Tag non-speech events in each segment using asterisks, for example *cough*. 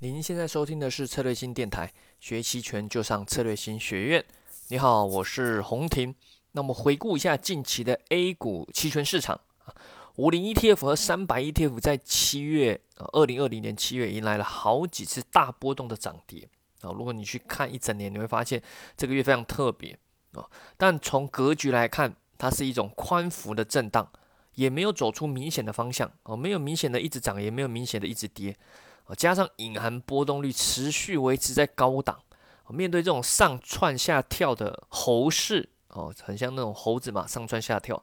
您现在收听的是策略星电台，学期权就上策略星学院。你好，我是洪婷。那么回顾一下近期的 A 股期权市场啊，五零 ETF 和三百 ETF 在七月啊，二零二零年七月迎来了好几次大波动的涨跌啊。如果你去看一整年，你会发现这个月非常特别啊。但从格局来看，它是一种宽幅的震荡，也没有走出明显的方向哦，没有明显的一直涨，也没有明显的一直跌。加上隐含波动率持续维持在高档，面对这种上窜下跳的猴市哦，很像那种猴子嘛，上窜下跳。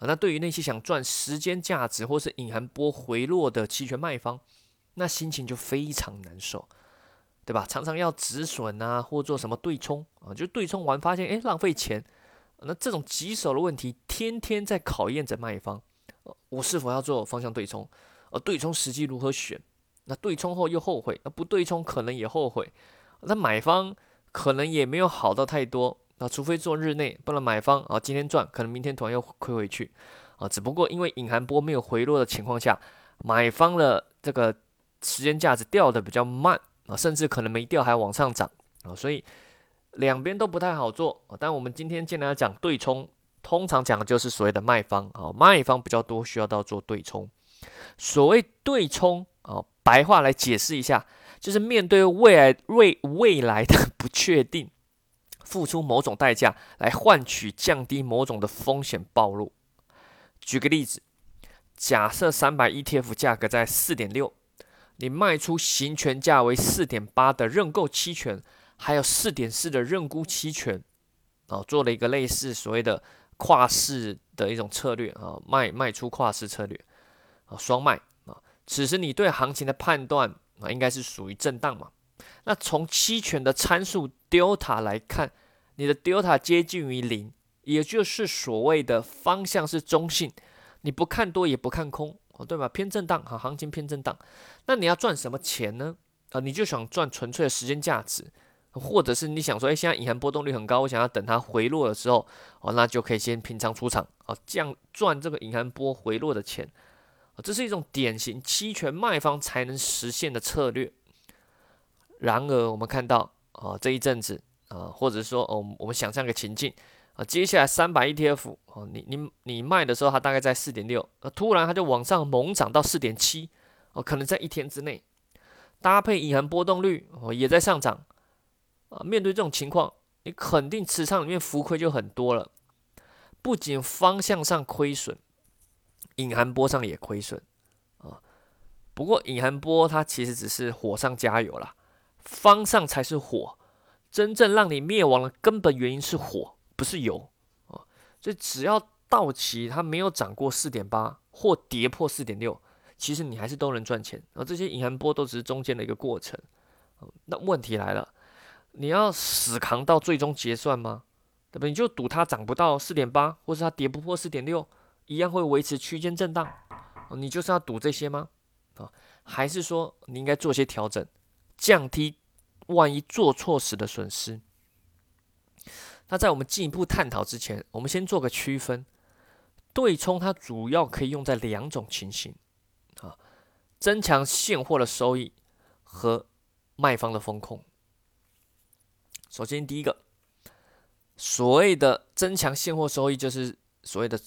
那对于那些想赚时间价值或是隐含波回落的期权卖方，那心情就非常难受，对吧？常常要止损啊，或做什么对冲啊，就对冲完发现诶浪费钱。那这种棘手的问题，天天在考验着卖方，我是否要做方向对冲？而对冲时机如何选？那对冲后又后悔，那不对冲可能也后悔。那买方可能也没有好到太多，那除非做日内，不然买方啊今天赚，可能明天突然又亏回去啊。只不过因为隐含波没有回落的情况下，买方的这个时间价值掉的比较慢啊，甚至可能没掉还往上涨啊，所以两边都不太好做啊。但我们今天进来讲对冲，通常讲的就是所谓的卖方啊，卖方比较多需要到做对冲。所谓对冲。白话来解释一下，就是面对未来未未来的不确定，付出某种代价来换取降低某种的风险暴露。举个例子，假设三百 ETF 价格在四点六，你卖出行权价为四点八的认购期权，还有四点四的认沽期权，啊，做了一个类似所谓的跨市的一种策略啊，卖卖出跨市策略啊，双卖。此时你对行情的判断啊，应该是属于震荡嘛？那从期权的参数 delta 来看，你的 delta 接近于零，也就是所谓的方向是中性，你不看多也不看空，哦，对吧？偏震荡哈，行情偏震荡。那你要赚什么钱呢？啊，你就想赚纯粹的时间价值，或者是你想说，哎，现在隐含波动率很高，我想要等它回落的时候，哦，那就可以先平仓出场，哦，这样赚这个隐含波回落的钱。这是一种典型期权卖方才能实现的策略。然而，我们看到啊，这一阵子啊，或者说哦，我们想象个情境啊，接下来三百 ETF 哦，你你你卖的时候，它大概在四点六，突然它就往上猛涨到四点七，哦，可能在一天之内，搭配隐含波动率哦也在上涨啊。面对这种情况，你肯定持仓里面浮亏就很多了，不仅方向上亏损。隐含波上也亏损啊，不过隐含波它其实只是火上加油啦，方上才是火，真正让你灭亡的根本原因是火，不是油啊。所以只要到期它没有涨过四点八或跌破四点六，其实你还是都能赚钱。而这些隐含波都只是中间的一个过程。那问题来了，你要死扛到最终结算吗？对不？你就赌它涨不到四点八，或是它跌不破四点六？一样会维持区间震荡，你就是要赌这些吗？啊，还是说你应该做些调整，降低万一做错时的损失？那在我们进一步探讨之前，我们先做个区分。对冲它主要可以用在两种情形啊，增强现货的收益和卖方的风控。首先第一个，所谓的增强现货收益，就是所谓的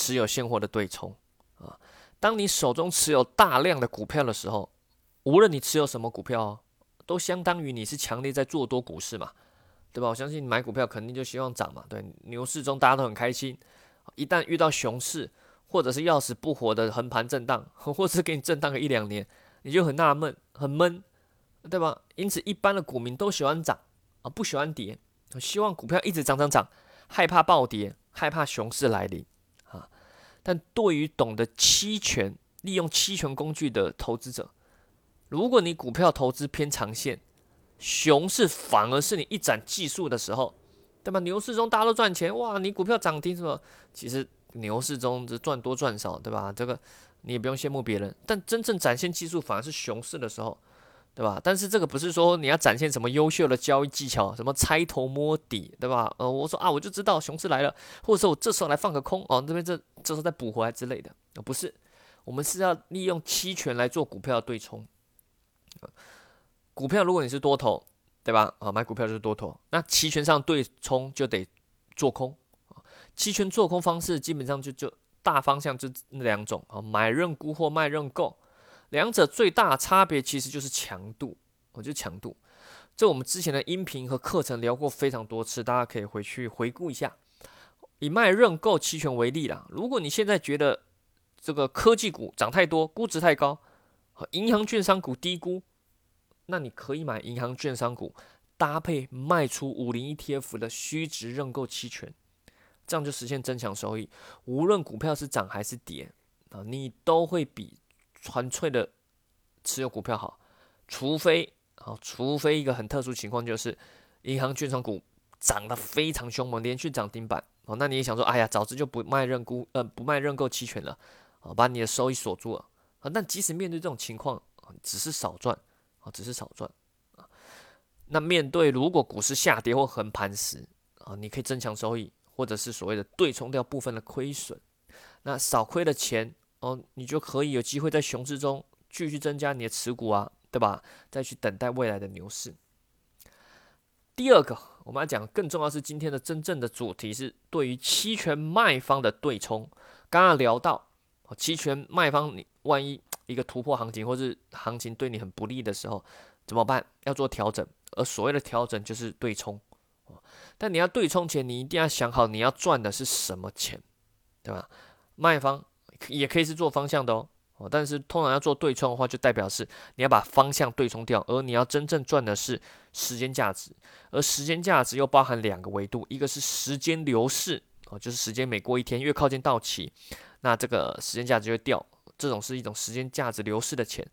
持。有现货的对冲啊，当你手中持有大量的股票的时候，无论你持有什么股票，都相当于你是强烈在做多股市嘛，对吧？我相信你买股票肯定就希望涨嘛，对，牛市中大家都很开心，一旦遇到熊市或者是要死不活的横盘震荡，*laughs* 或者是给你震荡个一两年，你就很纳闷、很闷，对吧？因此，一般的股民都喜欢涨啊，不喜欢跌，希望股票一直涨涨涨，害怕暴跌，害怕熊市来临。但对于懂得期权、利用期权工具的投资者，如果你股票投资偏长线，熊市反而是你一展技术的时候，对吧？牛市中大家都赚钱，哇，你股票涨停什么？其实牛市中只赚多赚少，对吧？这个你也不用羡慕别人。但真正展现技术，反而是熊市的时候。对吧？但是这个不是说你要展现什么优秀的交易技巧，什么猜头摸底，对吧？呃，我说啊，我就知道熊市来了，或者说我这时候来放个空哦，这边这这时候再补回来之类的，不是，我们是要利用期权来做股票对冲。股票如果你是多头，对吧？啊，买股票就是多头，那期权上对冲就得做空。期权做空方式基本上就就大方向就那两种啊，买认沽或卖认购，两者最大差别其实就是强度，我觉得强度。这我们之前的音频和课程聊过非常多次，大家可以回去回顾一下。以卖认购期权为例啦，如果你现在觉得这个科技股涨太多，估值太高，和银行券商股低估，那你可以买银行券商股，搭配卖出五零 ETF 的虚值认购期权。这样就实现增强收益，无论股票是涨还是跌啊，你都会比纯粹的持有股票好。除非啊，除非一个很特殊情况，就是银行券商股涨得非常凶猛，连续涨停板哦，那你也想说，哎呀，早知就不卖认沽，呃，不卖认购期权了，啊，把你的收益锁住了啊。但即使面对这种情况，只是少赚啊，只是少赚啊。那面对如果股市下跌或横盘时啊，你可以增强收益。或者是所谓的对冲掉部分的亏损，那少亏的钱哦，你就可以有机会在熊市中继续增加你的持股啊，对吧？再去等待未来的牛市。第二个，我们要讲更重要是今天的真正的主题是对于期权卖方的对冲。刚刚聊到，期权卖方你万一一个突破行情，或是行情对你很不利的时候，怎么办？要做调整，而所谓的调整就是对冲。但你要对冲前，你一定要想好你要赚的是什么钱，对吧？卖方也可以是做方向的哦，哦，但是通常要做对冲的话，就代表是你要把方向对冲掉，而你要真正赚的是时间价值，而时间价值又包含两个维度，一个是时间流逝，哦，就是时间每过一天越靠近到期，那这个时间价值就会掉，这种是一种时间价值流逝的钱；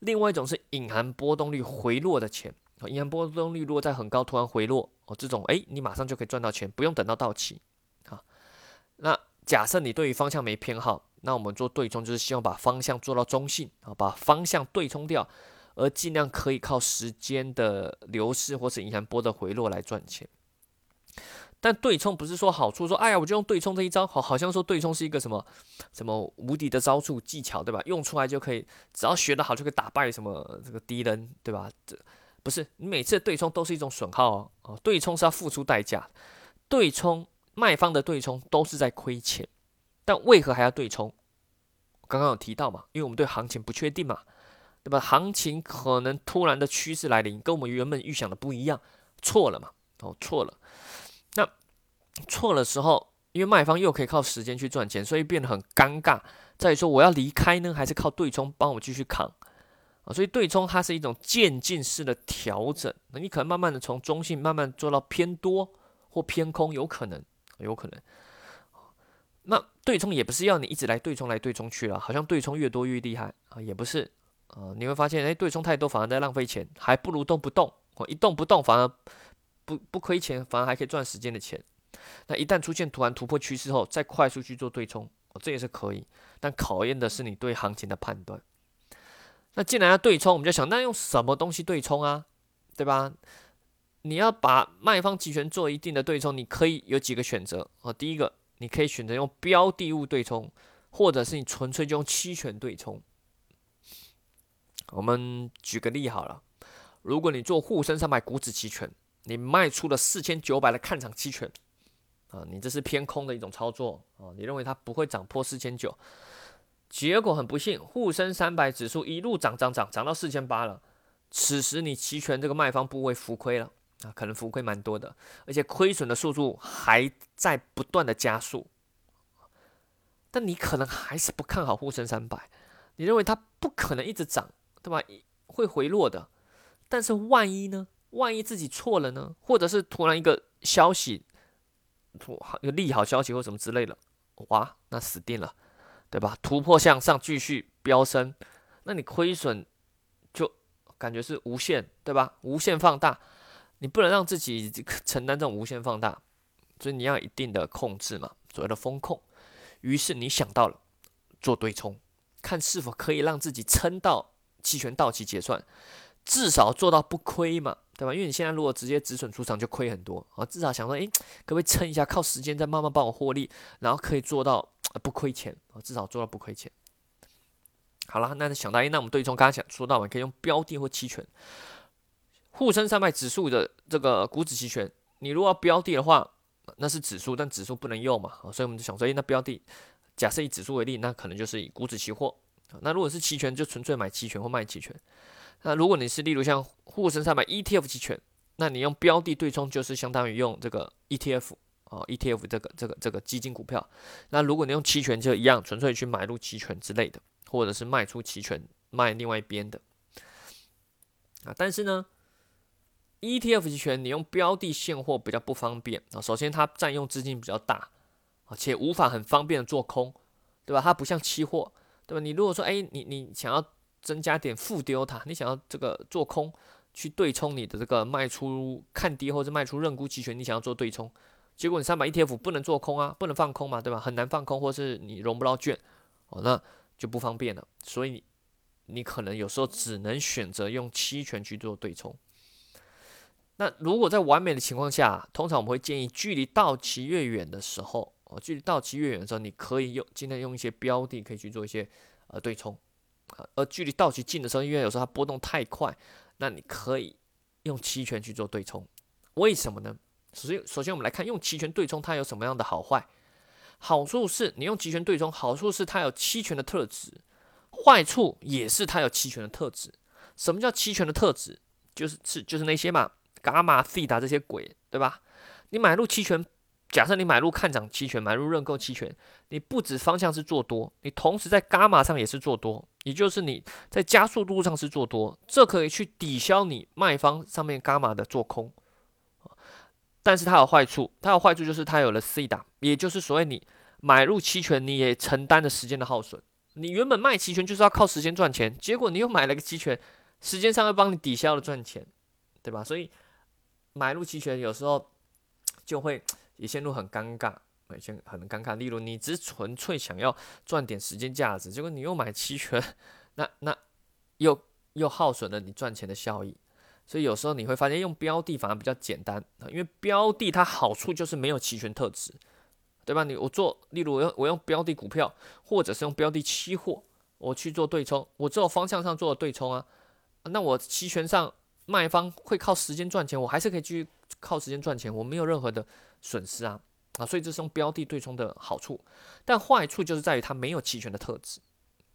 另外一种是隐含波动率回落的钱。银行波动率如果在很高，突然回落哦，这种哎，你马上就可以赚到钱，不用等到到期啊。那假设你对于方向没偏好，那我们做对冲就是希望把方向做到中性啊，把方向对冲掉，而尽量可以靠时间的流逝或是银行波的回落来赚钱。但对冲不是说好处，说哎呀，我就用对冲这一招，好，好像说对冲是一个什么什么无敌的招数技巧，对吧？用出来就可以，只要学得好就可以打败什么这个敌人，对吧？这。不是你每次对冲都是一种损耗，哦，对冲是要付出代价，对冲卖方的对冲都是在亏钱，但为何还要对冲？刚刚有提到嘛，因为我们对行情不确定嘛，对吧？行情可能突然的趋势来临，跟我们原本预想的不一样，错了嘛，哦，错了，那错的时候，因为卖方又可以靠时间去赚钱，所以变得很尴尬。再说我要离开呢，还是靠对冲帮我继续扛？啊，所以对冲它是一种渐进式的调整，那你可能慢慢的从中性慢慢做到偏多或偏空，有可能，有可能。那对冲也不是要你一直来对冲来对冲去了，好像对冲越多越厉害啊，也不是啊，你会发现，哎，对冲太多反而在浪费钱，还不如动不动，哦，一动不动反而不不亏钱，反而还可以赚时间的钱。那一旦出现突然突破趋势后，再快速去做对冲，哦，这也是可以，但考验的是你对行情的判断。那既然要对冲，我们就想，那用什么东西对冲啊？对吧？你要把卖方期权做一定的对冲，你可以有几个选择啊。第一个，你可以选择用标的物对冲，或者是你纯粹就用期权对冲。我们举个例好了，如果你做沪深三百股指期权，你卖出了四千九百的看涨期权啊，你这是偏空的一种操作啊，你认为它不会涨破四千九。结果很不幸，沪深三百指数一路涨涨涨，涨到四千八了。此时你期权这个卖方部位浮亏了啊，可能浮亏蛮多的，而且亏损的速度还在不断的加速。但你可能还是不看好沪深三百，你认为它不可能一直涨，对吧？会回落的。但是万一呢？万一自己错了呢？或者是突然一个消息，突一个利好消息或什么之类的，哇，那死定了。对吧？突破向上继续飙升，那你亏损就感觉是无限，对吧？无限放大，你不能让自己承担这种无限放大，所以你要一定的控制嘛，所谓的风控。于是你想到了做对冲，看是否可以让自己撑到期权到期结算，至少做到不亏嘛，对吧？因为你现在如果直接止损出场就亏很多啊，至少想说，诶，可不可以撑一下，靠时间再慢慢帮我获利，然后可以做到。不亏钱啊，至少做到不亏钱。好了，那想到，哎，那我们对冲刚刚讲说到，我们可以用标的或期权。沪深三百指数的这个股指期权，你如果要标的的话，那是指数，但指数不能用嘛，所以我们就想说，诶，那标的假设以指数为例，那可能就是以股指期货。那如果是期权，就纯粹买期权或卖期权。那如果你是例如像沪深三百 ETF 期权，那你用标的对冲，就是相当于用这个 ETF 啊，ETF 这个这个这个基金股票。那如果你用期权，就一样，纯粹去买入期权之类的，或者是卖出期权卖另外一边的。啊，但是呢，ETF 期权你用标的现货比较不方便啊。首先它占用资金比较大，而且无法很方便的做空，对吧？它不像期货，对吧？你如果说，哎，你你想要增加点负丢它，你想要这个做空去对冲你的这个卖出看跌或者卖出认沽期权，你想要做对冲，结果你三百 ETF 不能做空啊，不能放空嘛，对吧？很难放空，或是你融不到券，哦，那就不方便了。所以你可能有时候只能选择用期权去做对冲。那如果在完美的情况下，通常我们会建议距离到期越远的时候，哦，距离到期越远的时候，你可以用尽量用一些标的可以去做一些呃对冲。啊而距离到期近的时候，因为有时候它波动太快，那你可以用期权去做对冲。为什么呢？首先，首先我们来看用期权对冲它有什么样的好坏。好处是你用期权对冲，好处是它有期权的特质；坏处也是它有期权的特质。什么叫期权的特质？就是是就是那些嘛，伽马、费达这些鬼，对吧？你买入期权。假设你买入看涨期权，买入认购期权，你不止方向是做多，你同时在伽马上也是做多，也就是你在加速度上是做多，这可以去抵消你卖方上面伽马的做空。但是它有坏处，它有坏处就是它有了 C 档，也就是所谓你买入期权，你也承担了时间的耗损。你原本卖期权就是要靠时间赚钱，结果你又买了个期权，时间上又帮你抵消了赚钱，对吧？所以买入期权有时候 *tsk* 就会。*tsk* 也陷入很尴尬，很很尴尬。例如，你只纯粹想要赚点时间价值，结果你又买期权，*laughs* 那那又又耗损了你赚钱的效益。所以有时候你会发现，用标的反而比较简单，因为标的它好处就是没有期权特质，对吧？你我做，例如我用我用标的股票，或者是用标的期货，我去做对冲，我只有方向上做了对冲啊，那我期权上卖方会靠时间赚钱，我还是可以继续靠时间赚钱，我没有任何的。损失啊啊，所以这是用标的对冲的好处，但坏处就是在于它没有期权的特质。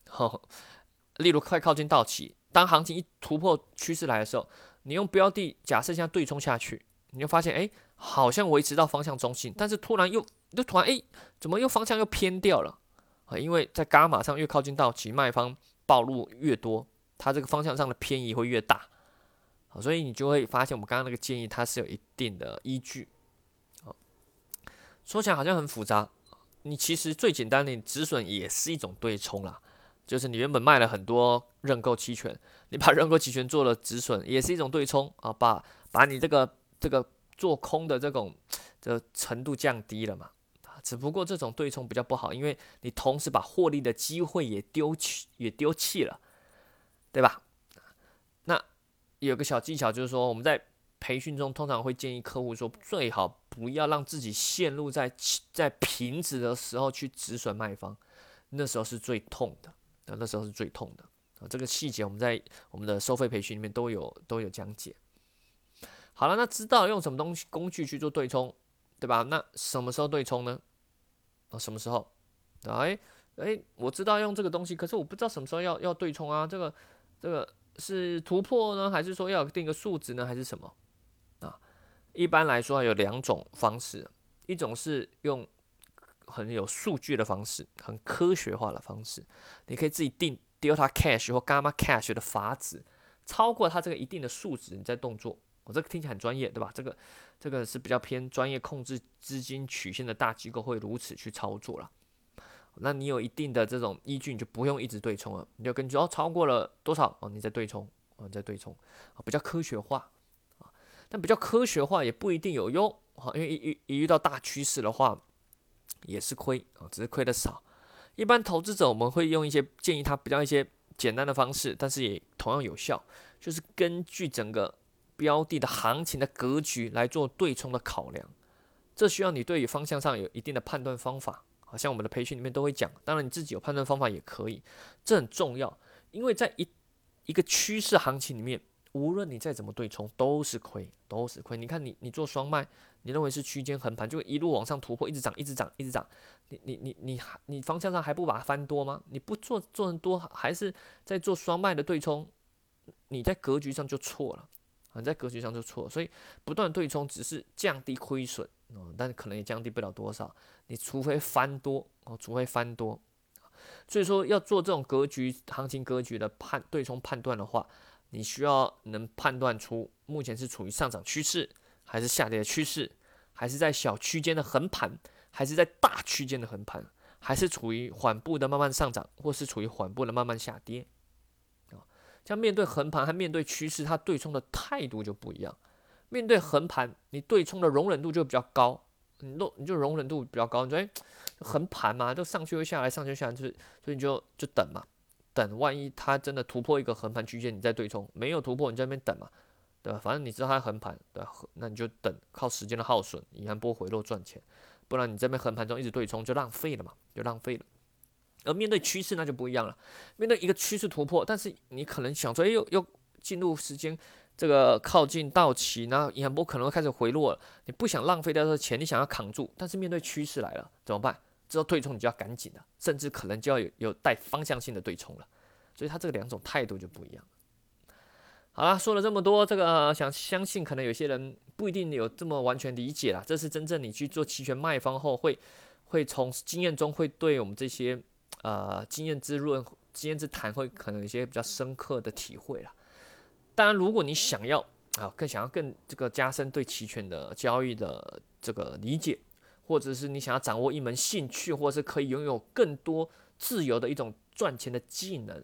好，*laughs* 例如快靠近到期，当行情一突破趋势来的时候，你用标的假设现在对冲下去，你就发现哎，好像维持到方向中性，但是突然又就突然哎，怎么又方向又偏掉了啊？因为在伽马上越靠近到期，卖方暴露越多，它这个方向上的偏移会越大。所以你就会发现我们刚刚那个建议它是有一定的依据。说起来好像很复杂，你其实最简单的止损也是一种对冲啦，就是你原本卖了很多认购期权，你把认购期权做了止损，也是一种对冲啊，把把你这个这个做空的这种的程度降低了嘛，只不过这种对冲比较不好，因为你同时把获利的机会也丢弃也丢弃了，对吧？有个小技巧就是说我们在。培训中通常会建议客户说，最好不要让自己陷入在在平值的时候去止损卖方，那时候是最痛的，啊，那时候是最痛的啊。这个细节我们在我们的收费培训里面都有都有讲解。好了，那知道用什么东西工具去做对冲，对吧？那什么时候对冲呢？啊，什么时候？哎哎，我知道用这个东西，可是我不知道什么时候要要对冲啊。这个这个是突破呢，还是说要定个数值呢，还是什么？啊一般来说有两种方式，一种是用很有数据的方式，很科学化的方式，你可以自己定 delta cash 或 gamma cash 的阀值，超过它这个一定的数值，你再动作。我这个听起来很专业，对吧？这个这个是比较偏专业控制资金曲线的大机构会如此去操作了。那你有一定的这种依据，你就不用一直对冲了，你就根据哦超过了多少哦，你再对冲，哦再对冲，比较科学化。但比较科学化也不一定有用啊，因为一一一遇到大趋势的话，也是亏啊，只是亏的少。一般投资者我们会用一些建议他比较一些简单的方式，但是也同样有效，就是根据整个标的的行情的格局来做对冲的考量。这需要你对于方向上有一定的判断方法，像我们的培训里面都会讲。当然你自己有判断方法也可以，这很重要，因为在一一个趋势行情里面。无论你再怎么对冲，都是亏，都是亏。你看你你做双卖，你认为是区间横盘，就一路往上突破，一直涨，一直涨，一直涨。你你你你还你方向上还不把它翻多吗？你不做做很多，还是在做双卖的对冲，你在格局上就错了啊！在格局上就错，所以不断对冲只是降低亏损哦，但可能也降低不了多少。你除非翻多哦，除非翻多。所以说要做这种格局行情格局的判对冲判断的话。你需要能判断出目前是处于上涨趋势，还是下跌趋势，还是在小区间的横盘，还是在大区间的横盘，还是处于缓步的慢慢上涨，或是处于缓步的慢慢下跌啊？像面对横盘和面对趋势，它对冲的态度就不一样。面对横盘，你对冲的容忍度就比较高，你都你就容忍度比较高。你说哎，横盘嘛，都上去又下来，上去下来，就是所以你就就等嘛。等，万一它真的突破一个横盘区间，你再对冲；没有突破，你在那边等嘛，对吧？反正你知道它横盘，对吧？那你就等，靠时间的耗损，银行波回落赚钱。不然你这边横盘中一直对冲，就浪费了嘛，就浪费了。而面对趋势那就不一样了，面对一个趋势突破，但是你可能想说，哎，又又进入时间这个靠近到期，然后银行波可能会开始回落了，你不想浪费掉这钱，你想要扛住，但是面对趋势来了怎么办？之后对冲你就要赶紧的，甚至可能就要有有带方向性的对冲了，所以它这个两种态度就不一样。好了，说了这么多，这个想相信可能有些人不一定有这么完全理解啦。这是真正你去做期权卖方后，会会从经验中会对我们这些呃经验之论、经验之谈，会可能有一些比较深刻的体会了。当然，如果你想要啊更想要更这个加深对期权的交易的这个理解。或者是你想要掌握一门兴趣，或者是可以拥有更多自由的一种赚钱的技能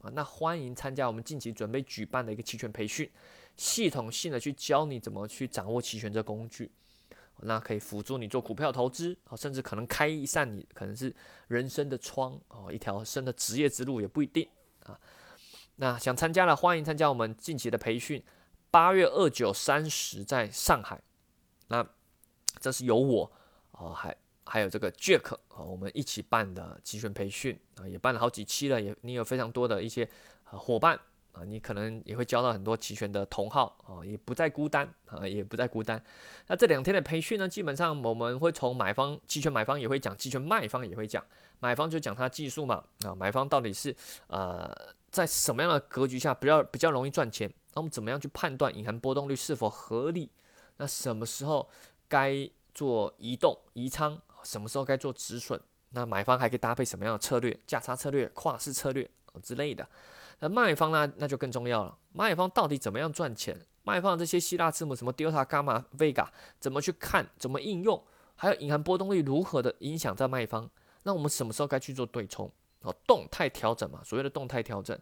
啊，那欢迎参加我们近期准备举办的一个期权培训，系统性的去教你怎么去掌握期权这工具，那可以辅助你做股票投资啊，甚至可能开一扇你可能是人生的窗哦，一条新的职业之路也不一定啊。那想参加的欢迎参加我们近期的培训，八月二九三十在上海，那这是由我。哦，还还有这个 Jack 啊，我们一起办的集训培训啊，也办了好几期了，也你有非常多的一些伙伴啊，你可能也会交到很多期权的同好啊，也不再孤单啊，也不再孤单。那这两天的培训呢，基本上我们会从买方期权买方也会讲，期权卖方也会讲，买方就讲它技术嘛啊，买方到底是呃在什么样的格局下比较比较容易赚钱，那我们怎么样去判断隐含波动率是否合理？那什么时候该？做移动移仓，什么时候该做止损？那买方还可以搭配什么样的策略？价差策略、跨市策略之类的。那卖方呢？那就更重要了。卖方到底怎么样赚钱？卖方这些希腊字母什么 delta、伽马、vega 怎么去看？怎么应用？还有隐含波动率如何的影响在卖方？那我们什么时候该去做对冲？哦，动态调整嘛，所谓的动态调整。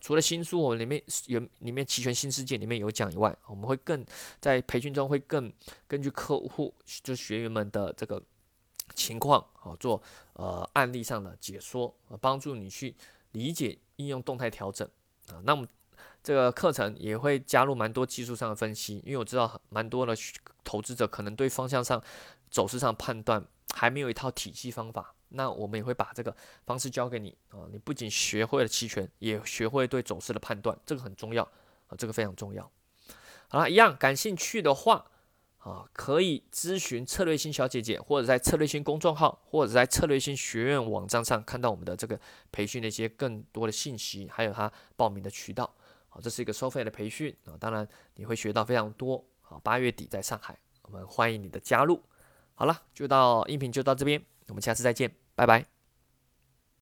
除了新书，我们里面有里面期权新世界里面有讲以外，我们会更在培训中会更根据客户就学员们的这个情况，好做呃案例上的解说，帮助你去理解应用动态调整啊。那么这个课程也会加入蛮多技术上的分析，因为我知道蛮多的投资者可能对方向上走势上判断还没有一套体系方法。那我们也会把这个方式教给你啊，你不仅学会了期权，也学会对走势的判断，这个很重要啊，这个非常重要。好了，一样感兴趣的话啊，可以咨询策略星小姐姐，或者在策略星公众号，或者在策略星学院网站上看到我们的这个培训的一些更多的信息，还有他报名的渠道。好，这是一个收费的培训啊，当然你会学到非常多。好，八月底在上海，我们欢迎你的加入。好了，就到音频就到这边，我们下次再见。拜拜。